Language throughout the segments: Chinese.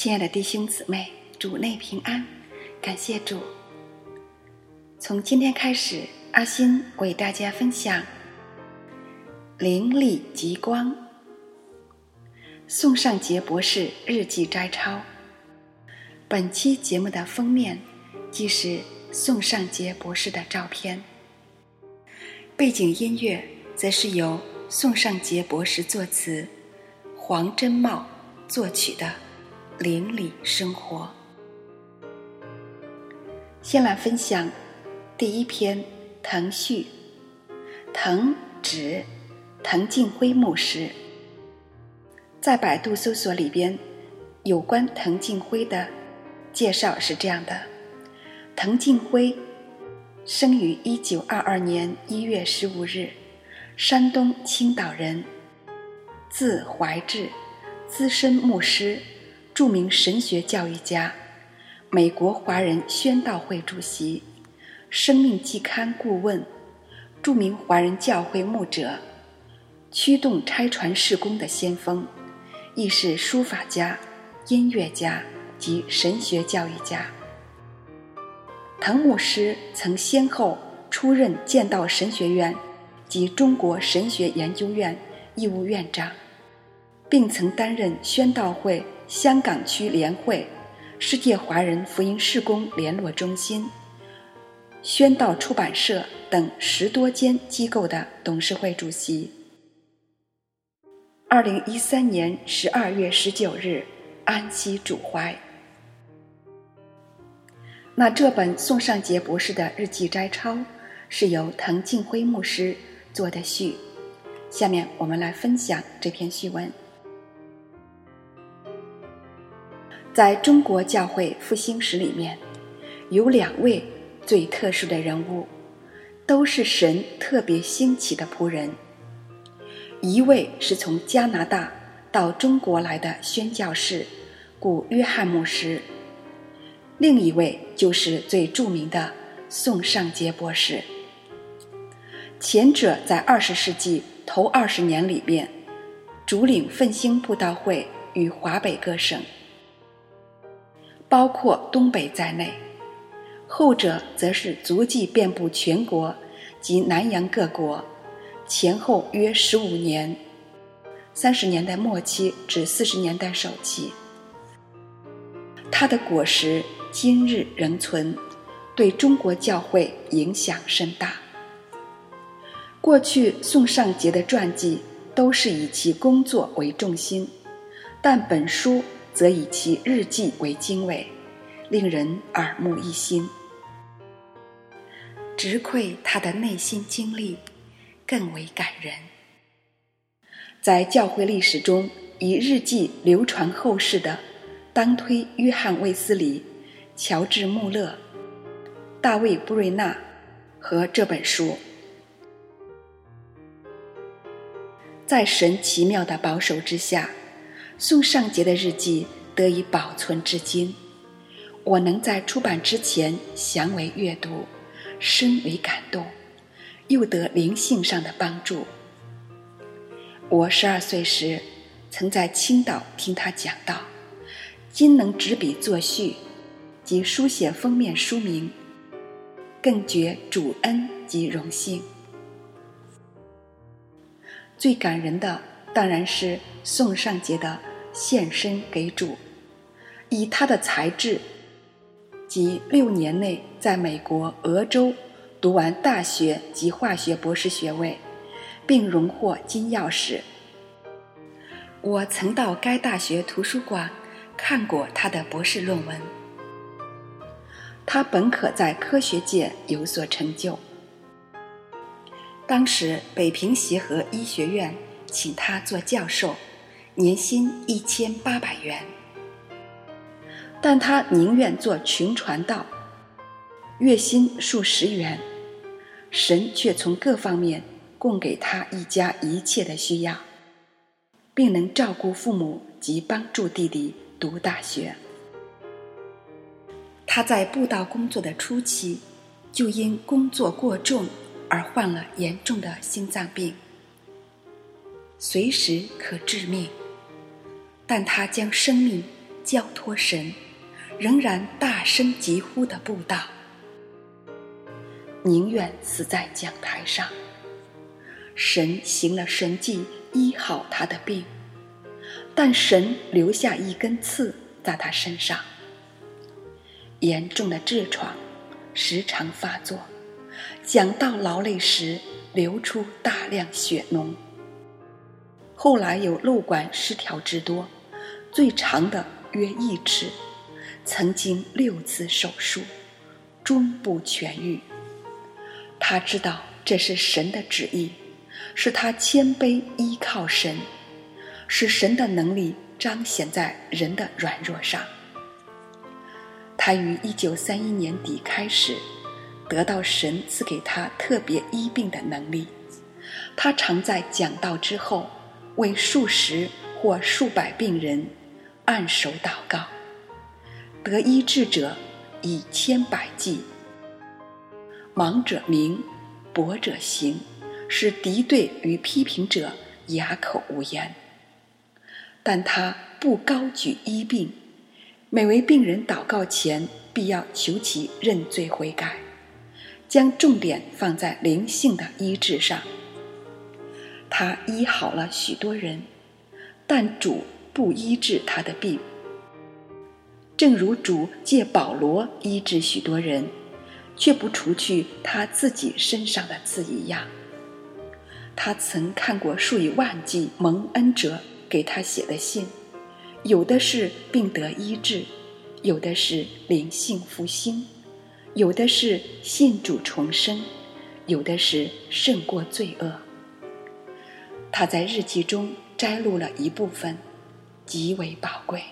亲爱的弟兄姊妹，主内平安，感谢主。从今天开始，阿心为大家分享《灵力极光》宋尚杰博士日记摘抄。本期节目的封面即是宋尚杰博士的照片，背景音乐则是由宋尚杰博士作词，黄真茂作曲的。邻里生活。先来分享第一篇《腾序》，藤指滕敬辉牧师。在百度搜索里边，有关滕敬辉的介绍是这样的：滕敬辉生于一九二二年一月十五日，山东青岛人，字怀志，资深牧师。著名神学教育家，美国华人宣道会主席，生命季刊顾问，著名华人教会牧者，驱动拆船事工的先锋，亦是书法家、音乐家及神学教育家。滕牧师曾先后出任剑道神学院及中国神学研究院义务院长，并曾担任宣道会。香港区联会、世界华人福音事工联络中心、宣道出版社等十多间机构的董事会主席。二零一三年十二月十九日，安息主怀。那这本宋尚杰博士的日记摘抄是由滕敬辉牧师做的序，下面我们来分享这篇序文。在中国教会复兴史里面，有两位最特殊的人物，都是神特别兴起的仆人。一位是从加拿大到中国来的宣教士，古约翰牧师；另一位就是最著名的宋尚杰博士。前者在二十世纪头二十年里面，主领奋兴布道会与华北各省。包括东北在内，后者则是足迹遍布全国及南洋各国，前后约十五年，三十年代末期至四十年代首期。他的果实今日仍存，对中国教会影响甚大。过去宋尚杰的传记都是以其工作为重心，但本书。则以其日记为经纬，令人耳目一新。直窥他的内心经历，更为感人。在教会历史中，以日记流传后世的，当推约翰·卫斯理、乔治·穆勒、大卫·布瑞纳和这本书。在神奇妙的保守之下。宋尚杰的日记得以保存至今，我能在出版之前详为阅读，深为感动，又得灵性上的帮助。我十二岁时，曾在青岛听他讲道，今能执笔作序，及书写封面书名，更觉主恩及荣幸。最感人的。当然是宋尚杰的献身给主，以他的才智及六年内在美国俄州读完大学及化学博士学位，并荣获金钥匙。我曾到该大学图书馆看过他的博士论文。他本可在科学界有所成就。当时北平协和医学院。请他做教授，年薪一千八百元，但他宁愿做群传道，月薪数十元，神却从各方面供给他一家一切的需要，并能照顾父母及帮助弟弟读大学。他在布道工作的初期，就因工作过重而患了严重的心脏病。随时可致命，但他将生命交托神，仍然大声疾呼的布道，宁愿死在讲台上。神行了神迹，医好他的病，但神留下一根刺在他身上。严重的痔疮时常发作，讲道劳累时流出大量血脓。后来有瘘管失调之多，最长的约一尺，曾经六次手术，终不痊愈。他知道这是神的旨意。是他谦卑依靠神，使神的能力彰显在人的软弱上。他于一九三一年底开始得到神赐给他特别医病的能力。他常在讲道之后为数十或数百病人按手祷告，得医治者以千百计，盲者明，跛者行。使敌对与批评者哑口无言，但他不高举医病，每为病人祷告前，必要求其认罪悔改，将重点放在灵性的医治上。他医好了许多人，但主不医治他的病，正如主借保罗医治许多人，却不除去他自己身上的刺一样。他曾看过数以万计蒙恩者给他写的信，有的是病得医治，有的是灵性复兴，有的是信主重生，有的是胜过罪恶。他在日记中摘录了一部分，极为宝贵。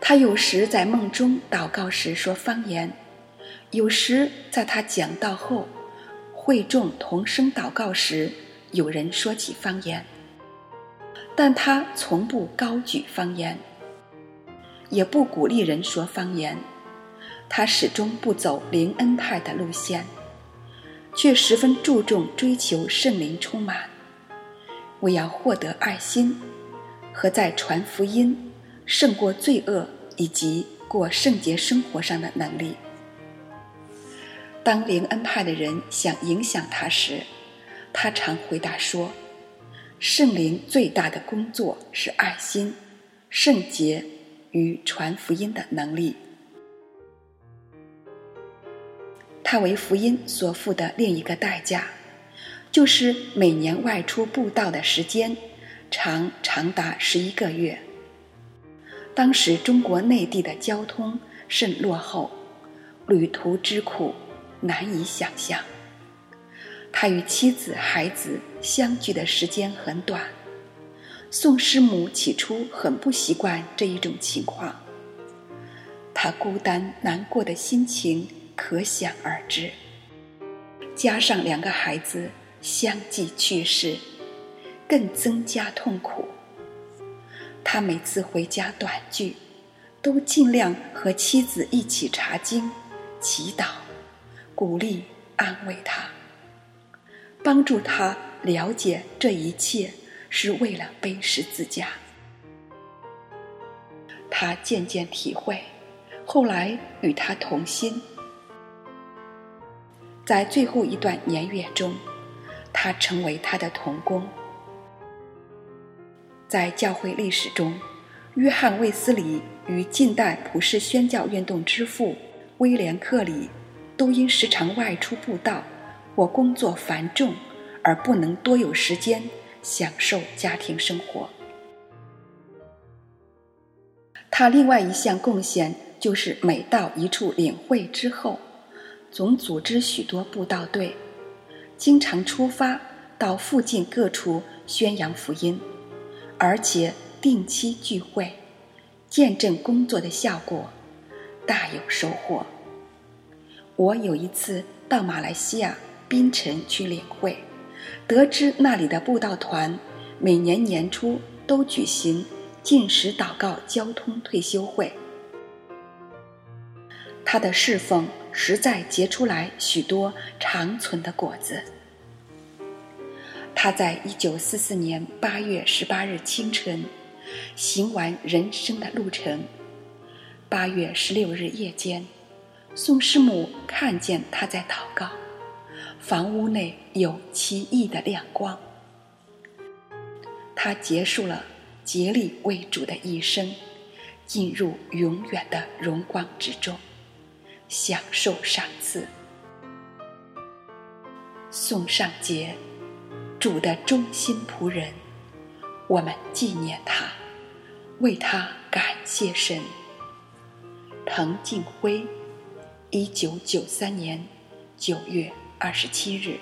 他有时在梦中祷告时说方言，有时在他讲道后。会众同声祷告时，有人说起方言，但他从不高举方言，也不鼓励人说方言。他始终不走灵恩派的路线，却十分注重追求圣灵充满，为要获得爱心和在传福音、胜过罪恶以及过圣洁生活上的能力。当灵恩派的人想影响他时，他常回答说：“圣灵最大的工作是爱心、圣洁与传福音的能力。”他为福音所付的另一个代价，就是每年外出布道的时间长长达十一个月。当时中国内地的交通甚落后，旅途之苦。难以想象，他与妻子、孩子相聚的时间很短。宋师母起初很不习惯这一种情况，他孤单难过的心情可想而知。加上两个孩子相继去世，更增加痛苦。他每次回家短聚，都尽量和妻子一起查经、祈祷。鼓励、安慰他，帮助他了解这一切是为了背十字架。他渐渐体会，后来与他同心，在最后一段年月中，他成为他的童工。在教会历史中，约翰·卫斯理与近代普世宣教运动之父威廉·克里。都因时常外出布道或工作繁重，而不能多有时间享受家庭生活。他另外一项贡献就是每到一处领会之后，总组织许多布道队，经常出发到附近各处宣扬福音，而且定期聚会，见证工作的效果，大有收获。我有一次到马来西亚槟城去领会，得知那里的布道团每年年初都举行禁食祷告交通退休会。他的侍奉实在结出来许多长存的果子。他在一九四四年八月十八日清晨，行完人生的路程。八月十六日夜间，宋师母看见他在祷告，房屋内有奇异的亮光。他结束了竭力为主的一生，进入永远的荣光之中，享受赏赐。宋尚杰，主的忠心仆人，我们纪念他，为他感谢神。滕敬辉，一九九三年九月二十七日。